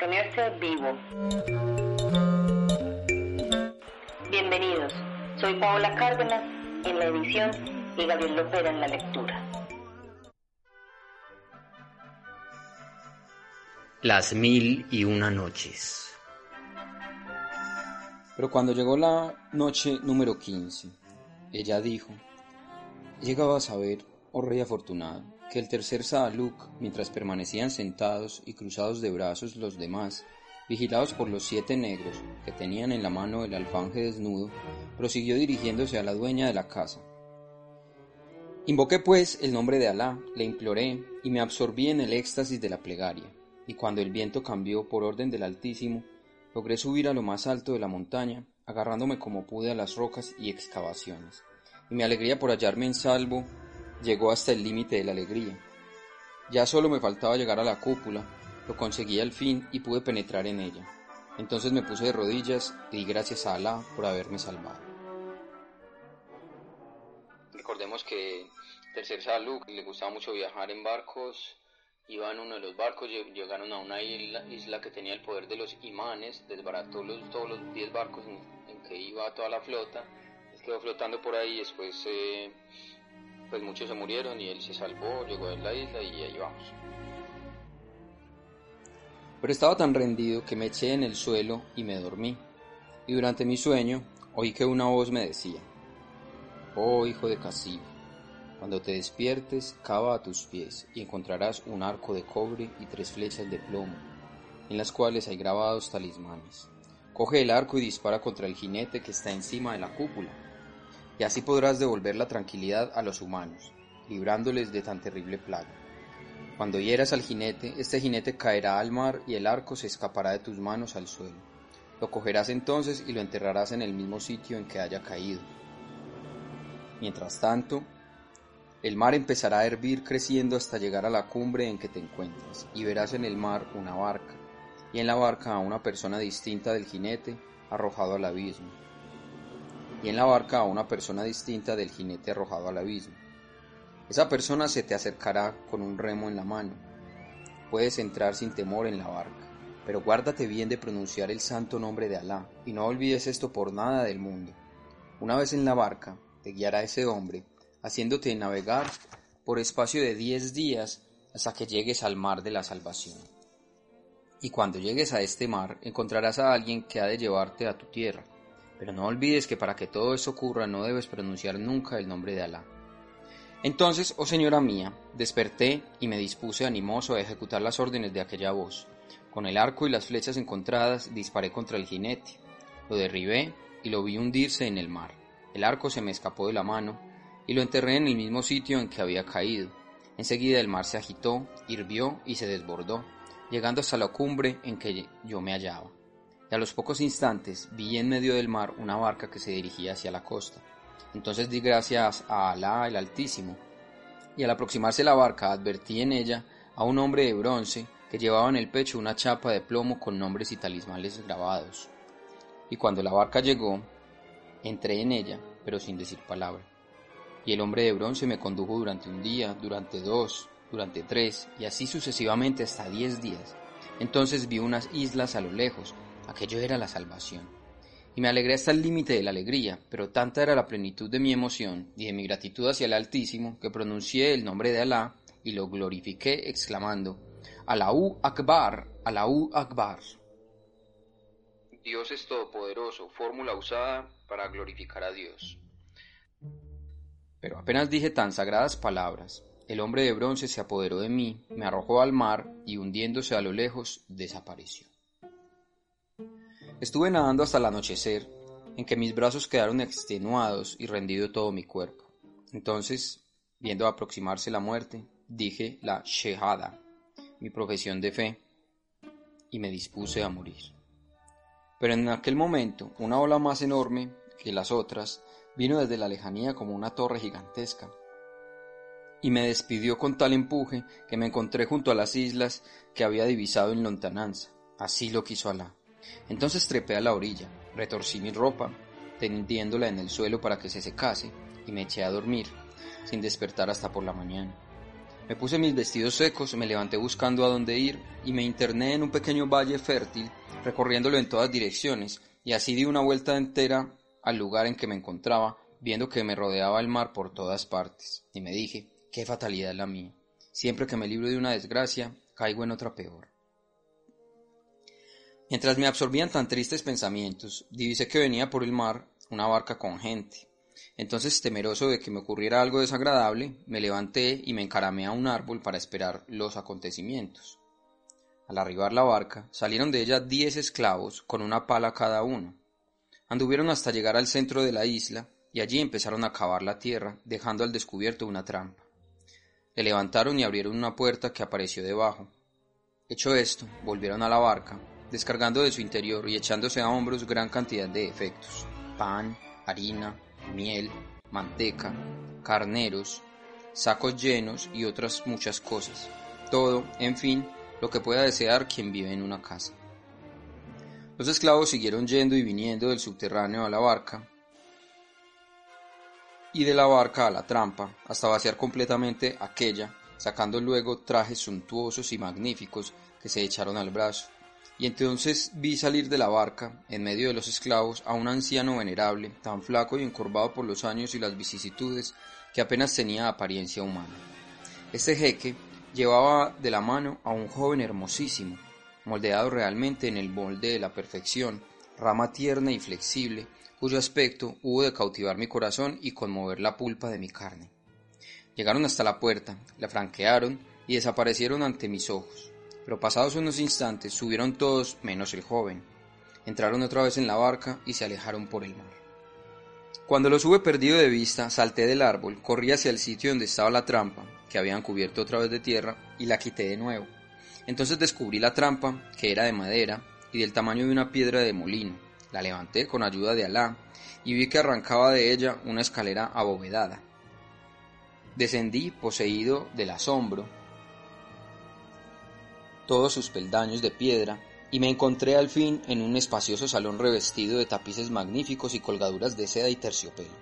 mantenerse vivo. Bienvenidos, soy Paola Cárdenas en la edición y Gabriel Lopera en la lectura. Las mil y una noches. Pero cuando llegó la noche número 15, ella dijo, llegaba a saber, oh rey afortunado, que el tercer Saaluk, mientras permanecían sentados y cruzados de brazos los demás, vigilados por los siete negros que tenían en la mano el alfanje desnudo, prosiguió dirigiéndose a la dueña de la casa. Invoqué pues el nombre de Alá, le imploré y me absorbí en el éxtasis de la plegaria, y cuando el viento cambió por orden del Altísimo, logré subir a lo más alto de la montaña, agarrándome como pude a las rocas y excavaciones, y mi alegría por hallarme en salvo llegó hasta el límite de la alegría. Ya solo me faltaba llegar a la cúpula, lo conseguí al fin y pude penetrar en ella. Entonces me puse de rodillas y di gracias a Alá por haberme salvado. Recordemos que Tercer Salud le gustaba mucho viajar en barcos, iba en uno de los barcos, llegaron a una isla, isla que tenía el poder de los imanes, desbarató los, todos los 10 barcos en, que iba toda la flota, quedó flotando por ahí, después eh, pues muchos se murieron y él se salvó, llegó a la isla y ahí vamos. Pero estaba tan rendido que me eché en el suelo y me dormí. Y durante mi sueño oí que una voz me decía, Oh hijo de Casib, cuando te despiertes, cava a tus pies y encontrarás un arco de cobre y tres flechas de plomo, en las cuales hay grabados talismanes. Coge el arco y dispara contra el jinete que está encima de la cúpula y así podrás devolver la tranquilidad a los humanos, librándoles de tan terrible plaga. Cuando hieras al jinete, este jinete caerá al mar y el arco se escapará de tus manos al suelo. Lo cogerás entonces y lo enterrarás en el mismo sitio en que haya caído. Mientras tanto, el mar empezará a hervir creciendo hasta llegar a la cumbre en que te encuentras, y verás en el mar una barca, y en la barca a una persona distinta del jinete arrojado al abismo y en la barca a una persona distinta del jinete arrojado al abismo. Esa persona se te acercará con un remo en la mano. Puedes entrar sin temor en la barca, pero guárdate bien de pronunciar el santo nombre de Alá y no olvides esto por nada del mundo. Una vez en la barca, te guiará ese hombre, haciéndote navegar por espacio de diez días hasta que llegues al mar de la salvación. Y cuando llegues a este mar, encontrarás a alguien que ha de llevarte a tu tierra pero no olvides que para que todo eso ocurra no debes pronunciar nunca el nombre de Alá. Entonces, oh señora mía, desperté y me dispuse animoso a ejecutar las órdenes de aquella voz. Con el arco y las flechas encontradas disparé contra el jinete, lo derribé y lo vi hundirse en el mar. El arco se me escapó de la mano y lo enterré en el mismo sitio en que había caído. Enseguida el mar se agitó, hirvió y se desbordó, llegando hasta la cumbre en que yo me hallaba y a los pocos instantes vi en medio del mar una barca que se dirigía hacia la costa. Entonces di gracias a Alá el Altísimo, y al aproximarse la barca advertí en ella a un hombre de bronce que llevaba en el pecho una chapa de plomo con nombres y talismanes grabados. Y cuando la barca llegó, entré en ella, pero sin decir palabra. Y el hombre de bronce me condujo durante un día, durante dos, durante tres, y así sucesivamente hasta diez días. Entonces vi unas islas a lo lejos, aquello era la salvación. Y me alegré hasta el límite de la alegría, pero tanta era la plenitud de mi emoción y de mi gratitud hacia el Altísimo que pronuncié el nombre de Alá y lo glorifiqué exclamando, Allahu Akbar, Allahu Akbar. Dios es todopoderoso, fórmula usada para glorificar a Dios. Pero apenas dije tan sagradas palabras, el hombre de bronce se apoderó de mí, me arrojó al mar y hundiéndose a lo lejos desapareció. Estuve nadando hasta el anochecer, en que mis brazos quedaron extenuados y rendido todo mi cuerpo. Entonces, viendo aproximarse la muerte, dije la Shehada, mi profesión de fe, y me dispuse a morir. Pero en aquel momento, una ola más enorme que las otras vino desde la lejanía como una torre gigantesca, y me despidió con tal empuje que me encontré junto a las islas que había divisado en lontananza. Así lo quiso Alá. Entonces trepé a la orilla, retorcí mi ropa, tendiéndola en el suelo para que se secase, y me eché a dormir, sin despertar hasta por la mañana. Me puse mis vestidos secos, me levanté buscando a dónde ir y me interné en un pequeño valle fértil, recorriéndolo en todas direcciones, y así di una vuelta entera al lugar en que me encontraba, viendo que me rodeaba el mar por todas partes, y me dije, qué fatalidad la mía. Siempre que me libro de una desgracia, caigo en otra peor. Mientras me absorbían tan tristes pensamientos, divisé que venía por el mar una barca con gente. Entonces, temeroso de que me ocurriera algo desagradable, me levanté y me encaramé a un árbol para esperar los acontecimientos. Al arribar la barca, salieron de ella diez esclavos con una pala cada uno. Anduvieron hasta llegar al centro de la isla y allí empezaron a cavar la tierra, dejando al descubierto una trampa. Le levantaron y abrieron una puerta que apareció debajo. Hecho esto, volvieron a la barca, descargando de su interior y echándose a hombros gran cantidad de efectos, pan, harina, miel, manteca, carneros, sacos llenos y otras muchas cosas. Todo, en fin, lo que pueda desear quien vive en una casa. Los esclavos siguieron yendo y viniendo del subterráneo a la barca y de la barca a la trampa hasta vaciar completamente aquella, sacando luego trajes suntuosos y magníficos que se echaron al brazo. Y entonces vi salir de la barca, en medio de los esclavos, a un anciano venerable, tan flaco y encorvado por los años y las vicisitudes, que apenas tenía apariencia humana. Este jeque llevaba de la mano a un joven hermosísimo, moldeado realmente en el molde de la perfección, rama tierna y flexible, cuyo aspecto hubo de cautivar mi corazón y conmover la pulpa de mi carne. Llegaron hasta la puerta, la franquearon y desaparecieron ante mis ojos pero pasados unos instantes subieron todos menos el joven. Entraron otra vez en la barca y se alejaron por el mar. Cuando los hube perdido de vista, salté del árbol, corrí hacia el sitio donde estaba la trampa, que habían cubierto otra vez de tierra, y la quité de nuevo. Entonces descubrí la trampa, que era de madera y del tamaño de una piedra de molino. La levanté con ayuda de Alá y vi que arrancaba de ella una escalera abovedada. Descendí, poseído del asombro, todos sus peldaños de piedra, y me encontré al fin en un espacioso salón revestido de tapices magníficos y colgaduras de seda y terciopelo.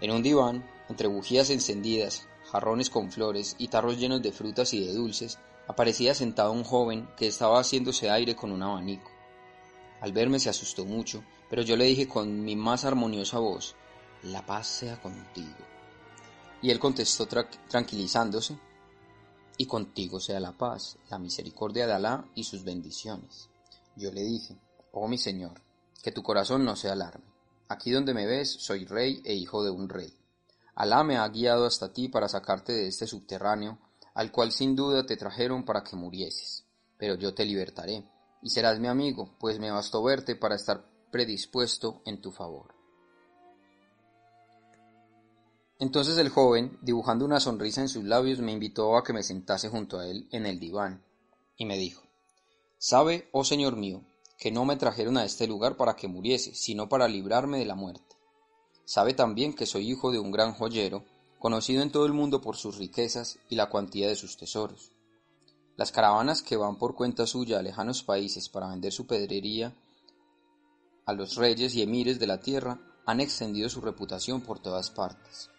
En un diván, entre bujías encendidas, jarrones con flores y tarros llenos de frutas y de dulces, aparecía sentado un joven que estaba haciéndose aire con un abanico. Al verme se asustó mucho, pero yo le dije con mi más armoniosa voz, La paz sea contigo. Y él contestó tranquilizándose, y contigo sea la paz, la misericordia de Alá y sus bendiciones. Yo le dije, oh mi Señor, que tu corazón no se alarme. Aquí donde me ves soy rey e hijo de un rey. Alá me ha guiado hasta ti para sacarte de este subterráneo, al cual sin duda te trajeron para que murieses. Pero yo te libertaré, y serás mi amigo, pues me bastó verte para estar predispuesto en tu favor. Entonces el joven, dibujando una sonrisa en sus labios, me invitó a que me sentase junto a él en el diván, y me dijo, Sabe, oh señor mío, que no me trajeron a este lugar para que muriese, sino para librarme de la muerte. Sabe también que soy hijo de un gran joyero, conocido en todo el mundo por sus riquezas y la cuantía de sus tesoros. Las caravanas que van por cuenta suya a lejanos países para vender su pedrería a los reyes y emires de la tierra han extendido su reputación por todas partes.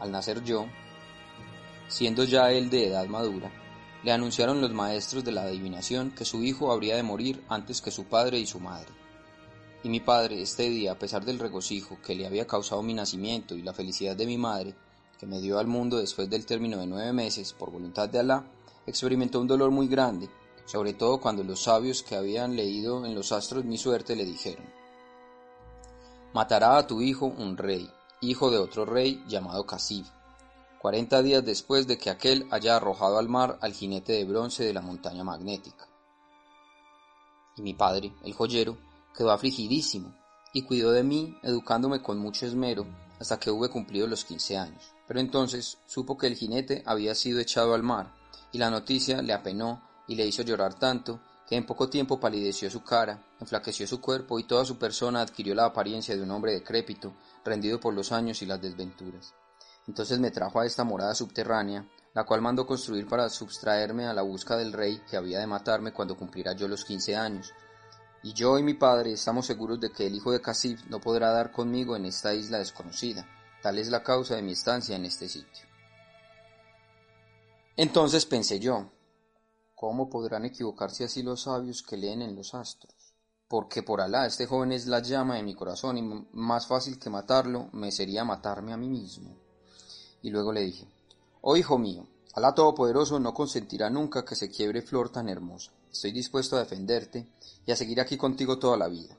Al nacer yo, siendo ya él de edad madura, le anunciaron los maestros de la adivinación que su hijo habría de morir antes que su padre y su madre. Y mi padre este día, a pesar del regocijo que le había causado mi nacimiento y la felicidad de mi madre, que me dio al mundo después del término de nueve meses por voluntad de Alá, experimentó un dolor muy grande, sobre todo cuando los sabios que habían leído en los astros mi suerte le dijeron, Matará a tu hijo un rey, hijo de otro rey llamado Casib, cuarenta días después de que aquel haya arrojado al mar al jinete de bronce de la montaña magnética. Y mi padre, el joyero, quedó afligidísimo y cuidó de mí, educándome con mucho esmero hasta que hube cumplido los quince años. Pero entonces supo que el jinete había sido echado al mar, y la noticia le apenó y le hizo llorar tanto que en poco tiempo palideció su cara, enflaqueció su cuerpo y toda su persona adquirió la apariencia de un hombre decrépito, rendido por los años y las desventuras. Entonces me trajo a esta morada subterránea, la cual mandó construir para sustraerme a la busca del rey que había de matarme cuando cumpliera yo los quince años. Y yo y mi padre estamos seguros de que el hijo de Casif no podrá dar conmigo en esta isla desconocida. Tal es la causa de mi estancia en este sitio. Entonces pensé yo, ¿cómo podrán equivocarse así los sabios que leen en los astros? Porque por Alá, este joven es la llama de mi corazón y más fácil que matarlo me sería matarme a mí mismo. Y luego le dije, Oh hijo mío, Alá Todopoderoso no consentirá nunca que se quiebre flor tan hermosa. Estoy dispuesto a defenderte y a seguir aquí contigo toda la vida.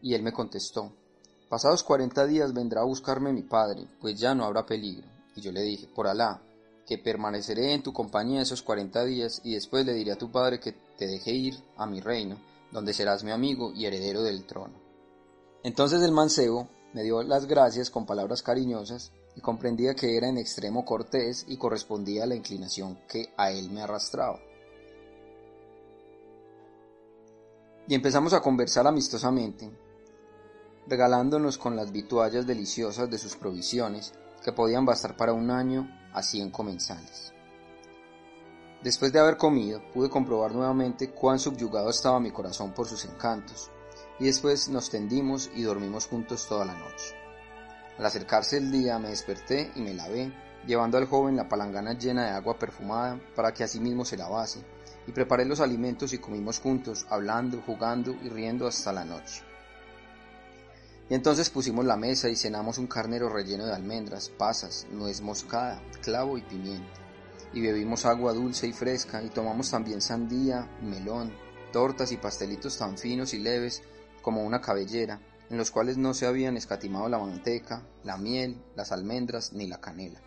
Y él me contestó, Pasados cuarenta días vendrá a buscarme mi padre, pues ya no habrá peligro. Y yo le dije, por Alá, que permaneceré en tu compañía esos cuarenta días y después le diré a tu padre que te deje ir a mi reino, donde serás mi amigo y heredero del trono. Entonces el mancebo me dio las gracias con palabras cariñosas y comprendía que era en extremo cortés y correspondía a la inclinación que a él me arrastraba. Y empezamos a conversar amistosamente, regalándonos con las vituallas deliciosas de sus provisiones, que podían bastar para un año a cien comensales. Después de haber comido, pude comprobar nuevamente cuán subyugado estaba mi corazón por sus encantos, y después nos tendimos y dormimos juntos toda la noche. Al acercarse el día me desperté y me lavé, llevando al joven la palangana llena de agua perfumada para que mismo se lavase, y preparé los alimentos y comimos juntos, hablando, jugando y riendo hasta la noche. Y entonces pusimos la mesa y cenamos un carnero relleno de almendras, pasas, nuez moscada, clavo y pimienta. Y bebimos agua dulce y fresca y tomamos también sandía, melón, tortas y pastelitos tan finos y leves como una cabellera, en los cuales no se habían escatimado la manteca, la miel, las almendras ni la canela.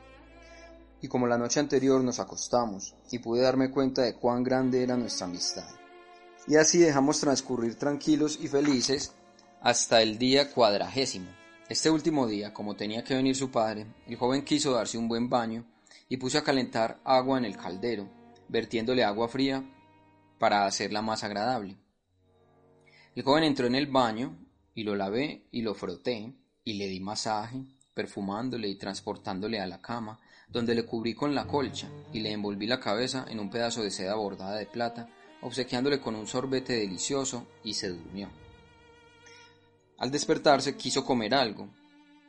Y como la noche anterior nos acostamos, y pude darme cuenta de cuán grande era nuestra amistad. Y así dejamos transcurrir tranquilos y felices hasta el día cuadragésimo. Este último día, como tenía que venir su padre, el joven quiso darse un buen baño y puso a calentar agua en el caldero, vertiéndole agua fría para hacerla más agradable. El joven entró en el baño y lo lavé y lo froté y le di masaje, perfumándole y transportándole a la cama, donde le cubrí con la colcha y le envolví la cabeza en un pedazo de seda bordada de plata, obsequiándole con un sorbete delicioso y se durmió. Al despertarse quiso comer algo,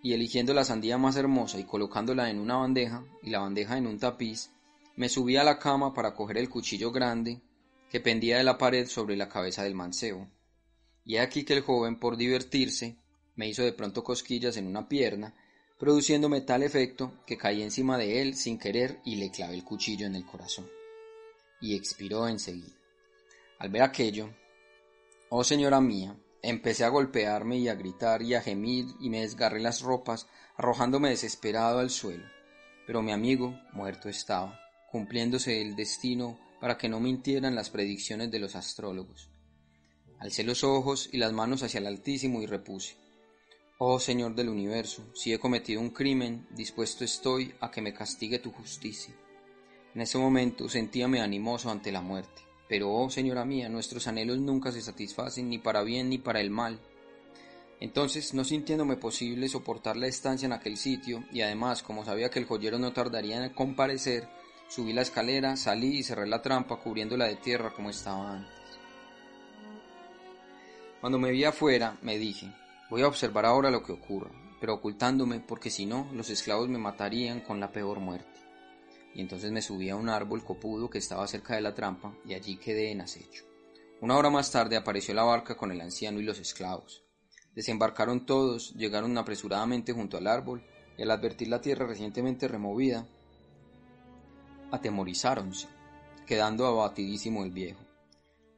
y eligiendo la sandía más hermosa y colocándola en una bandeja y la bandeja en un tapiz, me subí a la cama para coger el cuchillo grande que pendía de la pared sobre la cabeza del mancebo. Y he aquí que el joven, por divertirse, me hizo de pronto cosquillas en una pierna, produciéndome tal efecto que caí encima de él sin querer y le clavé el cuchillo en el corazón. Y expiró enseguida. Al ver aquello, oh señora mía, Empecé a golpearme y a gritar y a gemir y me desgarré las ropas, arrojándome desesperado al suelo. Pero mi amigo muerto estaba, cumpliéndose el destino para que no mintieran las predicciones de los astrólogos. Alcé los ojos y las manos hacia el Altísimo y repuse, Oh Señor del universo, si he cometido un crimen, dispuesto estoy a que me castigue tu justicia. En ese momento sentíame animoso ante la muerte. Pero, oh señora mía, nuestros anhelos nunca se satisfacen ni para bien ni para el mal. Entonces, no sintiéndome posible soportar la estancia en aquel sitio, y además, como sabía que el joyero no tardaría en comparecer, subí la escalera, salí y cerré la trampa cubriéndola de tierra como estaba antes. Cuando me vi afuera, me dije, voy a observar ahora lo que ocurra, pero ocultándome porque si no, los esclavos me matarían con la peor muerte y entonces me subí a un árbol copudo que estaba cerca de la trampa y allí quedé en acecho. Una hora más tarde apareció la barca con el anciano y los esclavos. Desembarcaron todos, llegaron apresuradamente junto al árbol y al advertir la tierra recientemente removida, atemorizáronse, quedando abatidísimo el viejo.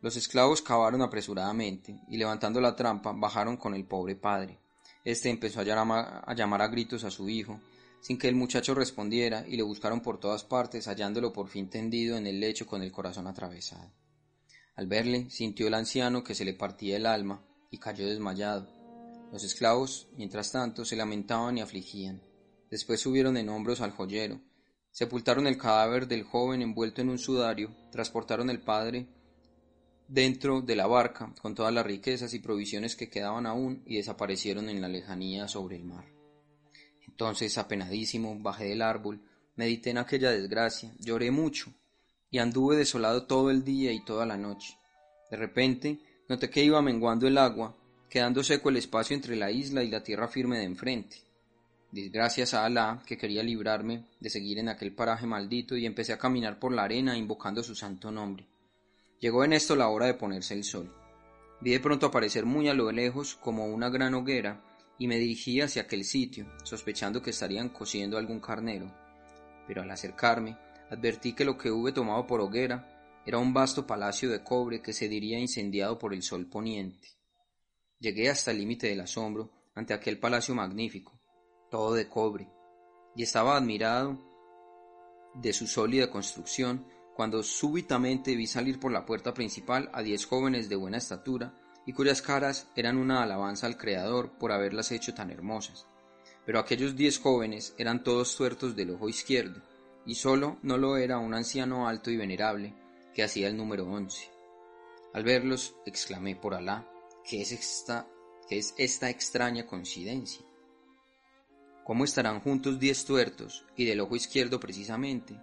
Los esclavos cavaron apresuradamente y levantando la trampa bajaron con el pobre padre. Este empezó a llamar a, llamar a gritos a su hijo sin que el muchacho respondiera, y le buscaron por todas partes, hallándolo por fin tendido en el lecho con el corazón atravesado. Al verle, sintió el anciano que se le partía el alma, y cayó desmayado. Los esclavos, mientras tanto, se lamentaban y afligían. Después subieron en hombros al joyero, sepultaron el cadáver del joven envuelto en un sudario, transportaron el padre dentro de la barca con todas las riquezas y provisiones que quedaban aún y desaparecieron en la lejanía sobre el mar. Entonces, apenadísimo, bajé del árbol, medité en aquella desgracia, lloré mucho, y anduve desolado todo el día y toda la noche. De repente, noté que iba menguando el agua, quedando seco el espacio entre la isla y la tierra firme de enfrente. Disgracias a Alá, que quería librarme de seguir en aquel paraje maldito, y empecé a caminar por la arena invocando su santo nombre. Llegó en esto la hora de ponerse el sol. Vi de pronto aparecer muy a lo lejos como una gran hoguera, y me dirigí hacia aquel sitio, sospechando que estarían cociendo algún carnero. Pero al acercarme, advertí que lo que hube tomado por hoguera era un vasto palacio de cobre que se diría incendiado por el sol poniente. Llegué hasta el límite del asombro ante aquel palacio magnífico, todo de cobre, y estaba admirado de su sólida construcción cuando súbitamente vi salir por la puerta principal a diez jóvenes de buena estatura y cuyas caras eran una alabanza al Creador por haberlas hecho tan hermosas. Pero aquellos diez jóvenes eran todos tuertos del ojo izquierdo, y solo no lo era un anciano alto y venerable, que hacía el número once. Al verlos, exclamé por Alá, ¿qué es esta, qué es esta extraña coincidencia? ¿Cómo estarán juntos diez tuertos, y del ojo izquierdo precisamente?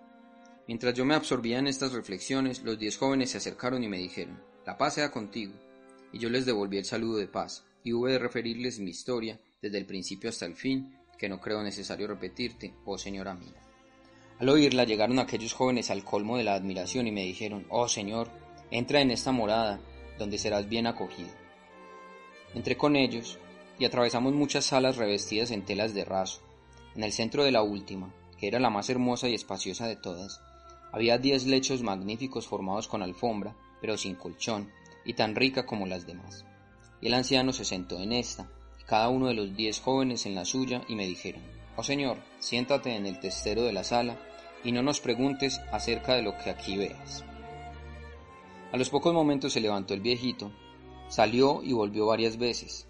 Mientras yo me absorbía en estas reflexiones, los diez jóvenes se acercaron y me dijeron, la paz sea contigo, y yo les devolví el saludo de paz, y hube de referirles mi historia desde el principio hasta el fin, que no creo necesario repetirte, oh señora mía. Al oírla llegaron aquellos jóvenes al colmo de la admiración y me dijeron, Oh Señor, entra en esta morada, donde serás bien acogido. Entré con ellos y atravesamos muchas salas revestidas en telas de raso. En el centro de la última, que era la más hermosa y espaciosa de todas, había diez lechos magníficos formados con alfombra, pero sin colchón, y tan rica como las demás. Y el anciano se sentó en esta, y cada uno de los diez jóvenes en la suya, y me dijeron, Oh Señor, siéntate en el testero de la sala y no nos preguntes acerca de lo que aquí veas. A los pocos momentos se levantó el viejito, salió y volvió varias veces,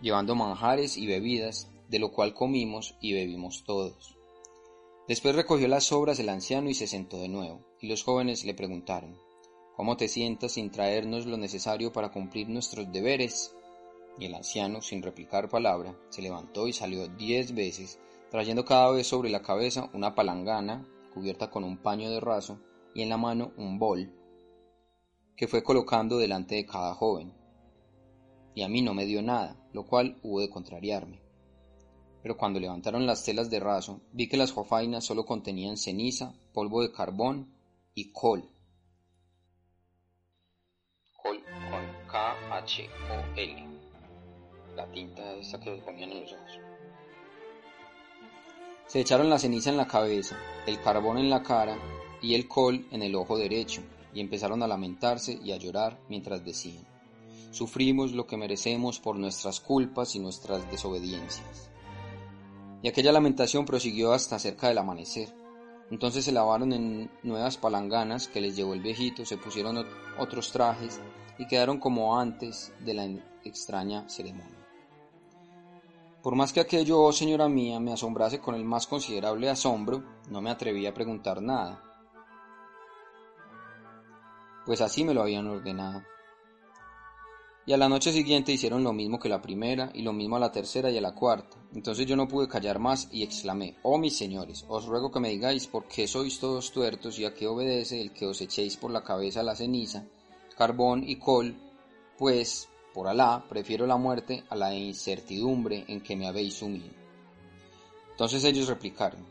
llevando manjares y bebidas, de lo cual comimos y bebimos todos. Después recogió las sobras el anciano y se sentó de nuevo, y los jóvenes le preguntaron, ¿Cómo te sientas sin traernos lo necesario para cumplir nuestros deberes? Y el anciano, sin replicar palabra, se levantó y salió diez veces, trayendo cada vez sobre la cabeza una palangana cubierta con un paño de raso y en la mano un bol, que fue colocando delante de cada joven. Y a mí no me dio nada, lo cual hubo de contrariarme. Pero cuando levantaron las telas de raso, vi que las jofainas solo contenían ceniza, polvo de carbón y col. K-H-O-L la tinta esa que ponían en los ojos. Se echaron la ceniza en la cabeza, el carbón en la cara y el col en el ojo derecho, y empezaron a lamentarse y a llorar mientras decían, sufrimos lo que merecemos por nuestras culpas y nuestras desobediencias. Y aquella lamentación prosiguió hasta cerca del amanecer. Entonces se lavaron en nuevas palanganas que les llevó el viejito, se pusieron otros trajes y quedaron como antes de la extraña ceremonia. Por más que aquello, oh señora mía, me asombrase con el más considerable asombro, no me atreví a preguntar nada, pues así me lo habían ordenado. Y a la noche siguiente hicieron lo mismo que la primera, y lo mismo a la tercera y a la cuarta. Entonces yo no pude callar más y exclamé, Oh mis señores, os ruego que me digáis por qué sois todos tuertos y a qué obedece el que os echéis por la cabeza la ceniza, carbón y col, pues por Alá, prefiero la muerte a la incertidumbre en que me habéis sumido. Entonces ellos replicaron,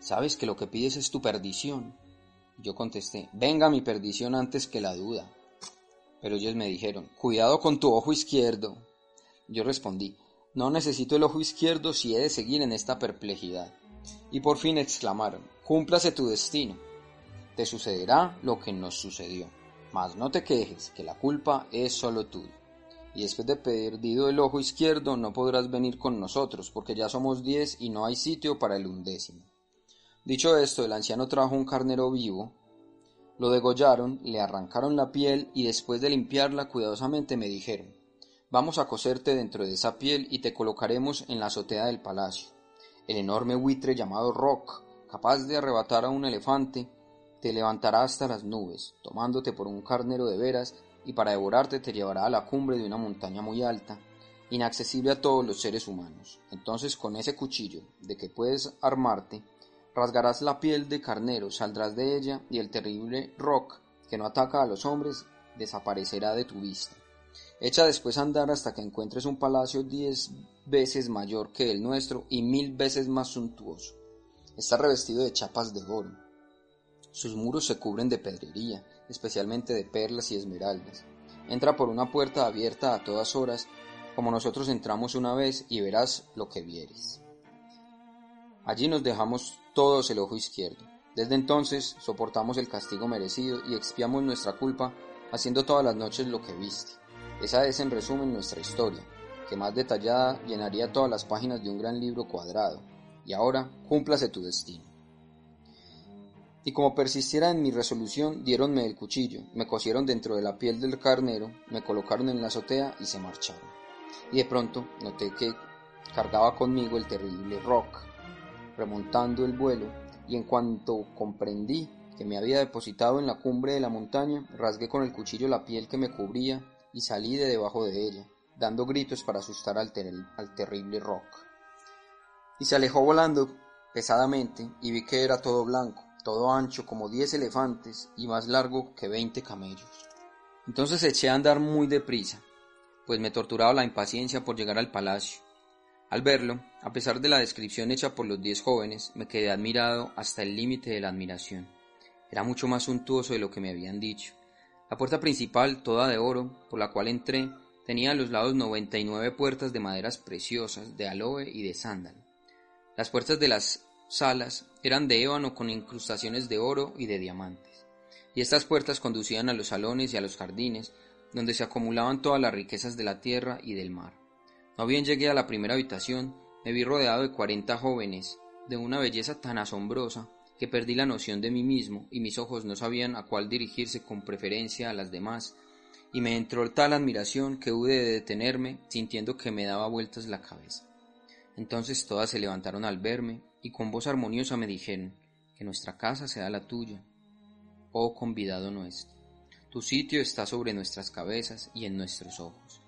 ¿sabes que lo que pides es tu perdición? Yo contesté, venga mi perdición antes que la duda. Pero ellos me dijeron, cuidado con tu ojo izquierdo. Yo respondí, no necesito el ojo izquierdo si he de seguir en esta perplejidad. Y por fin exclamaron, cúmplase tu destino. Te sucederá lo que nos sucedió. Mas no te quejes, que la culpa es solo tuya. Y después de perdido el ojo izquierdo no podrás venir con nosotros, porque ya somos diez y no hay sitio para el undécimo. Dicho esto, el anciano trajo un carnero vivo, lo degollaron, le arrancaron la piel y después de limpiarla cuidadosamente me dijeron, vamos a coserte dentro de esa piel y te colocaremos en la azotea del palacio. El enorme buitre llamado Rock, capaz de arrebatar a un elefante, te levantará hasta las nubes, tomándote por un carnero de veras, y para devorarte te llevará a la cumbre de una montaña muy alta, inaccesible a todos los seres humanos. Entonces con ese cuchillo de que puedes armarte, rasgarás la piel de carnero, saldrás de ella, y el terrible rock que no ataca a los hombres desaparecerá de tu vista. Echa después a andar hasta que encuentres un palacio diez veces mayor que el nuestro y mil veces más suntuoso. Está revestido de chapas de oro. Sus muros se cubren de pedrería, especialmente de perlas y esmeraldas. Entra por una puerta abierta a todas horas, como nosotros entramos una vez, y verás lo que vieres. Allí nos dejamos todos el ojo izquierdo. Desde entonces soportamos el castigo merecido y expiamos nuestra culpa haciendo todas las noches lo que viste. Esa es en resumen nuestra historia, que más detallada llenaría todas las páginas de un gran libro cuadrado. Y ahora, cúmplase tu destino. Y como persistiera en mi resolución, diéronme el cuchillo, me cosieron dentro de la piel del carnero, me colocaron en la azotea y se marcharon. Y de pronto noté que cargaba conmigo el terrible rock, remontando el vuelo, y en cuanto comprendí que me había depositado en la cumbre de la montaña, rasgué con el cuchillo la piel que me cubría y salí de debajo de ella, dando gritos para asustar al, al terrible rock. Y se alejó volando pesadamente y vi que era todo blanco, todo ancho como diez elefantes y más largo que veinte camellos. Entonces eché a andar muy deprisa, pues me torturaba la impaciencia por llegar al palacio. Al verlo, a pesar de la descripción hecha por los diez jóvenes, me quedé admirado hasta el límite de la admiración. Era mucho más suntuoso de lo que me habían dicho, la puerta principal, toda de oro, por la cual entré, tenía a los lados noventa y nueve puertas de maderas preciosas, de aloe y de sándalo. Las puertas de las salas eran de ébano con incrustaciones de oro y de diamantes, y estas puertas conducían a los salones y a los jardines, donde se acumulaban todas las riquezas de la tierra y del mar. No bien llegué a la primera habitación, me vi rodeado de cuarenta jóvenes, de una belleza tan asombrosa que perdí la noción de mí mismo y mis ojos no sabían a cuál dirigirse con preferencia a las demás, y me entró tal admiración que hube de detenerme sintiendo que me daba vueltas la cabeza. Entonces todas se levantaron al verme y con voz armoniosa me dijeron que nuestra casa sea la tuya, oh convidado nuestro. Tu sitio está sobre nuestras cabezas y en nuestros ojos.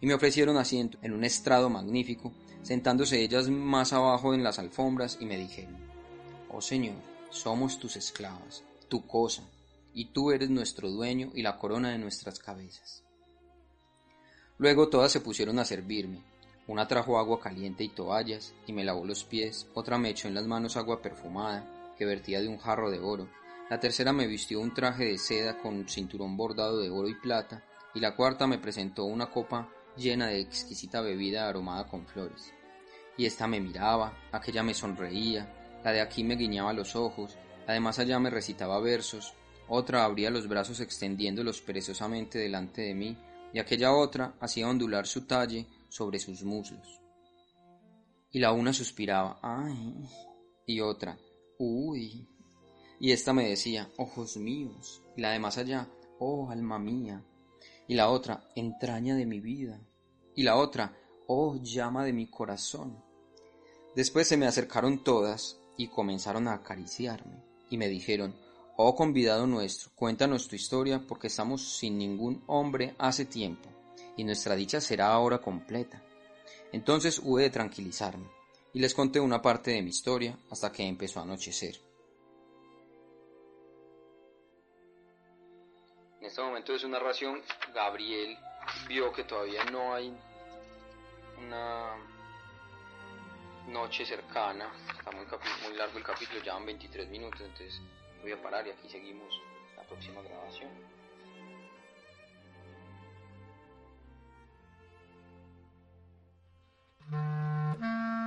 Y me ofrecieron asiento en un estrado magnífico, sentándose ellas más abajo en las alfombras y me dijeron, Oh Señor, somos tus esclavas, tu cosa, y tú eres nuestro dueño y la corona de nuestras cabezas. Luego todas se pusieron a servirme. Una trajo agua caliente y toallas, y me lavó los pies, otra me echó en las manos agua perfumada, que vertía de un jarro de oro, la tercera me vistió un traje de seda con cinturón bordado de oro y plata, y la cuarta me presentó una copa llena de exquisita bebida aromada con flores. Y ésta me miraba, aquella me sonreía, la de aquí me guiñaba los ojos, además allá me recitaba versos, otra abría los brazos extendiéndolos perezosamente delante de mí, y aquella otra hacía ondular su talle sobre sus muslos. Y la una suspiraba, ay, y otra, uy, y esta me decía, ojos míos, y la de más allá, oh alma mía, y la otra, entraña de mi vida, y la otra, oh llama de mi corazón. Después se me acercaron todas, y comenzaron a acariciarme, y me dijeron, Oh convidado nuestro, cuéntanos tu historia porque estamos sin ningún hombre hace tiempo, y nuestra dicha será ahora completa. Entonces hube de tranquilizarme, y les conté una parte de mi historia hasta que empezó a anochecer. En este momento de su narración, Gabriel vio que todavía no hay una noche cercana, está muy, largo el capítulo, ya van 23 minutos, entonces voy a parar y aquí seguimos la próxima grabación. Mm-hmm.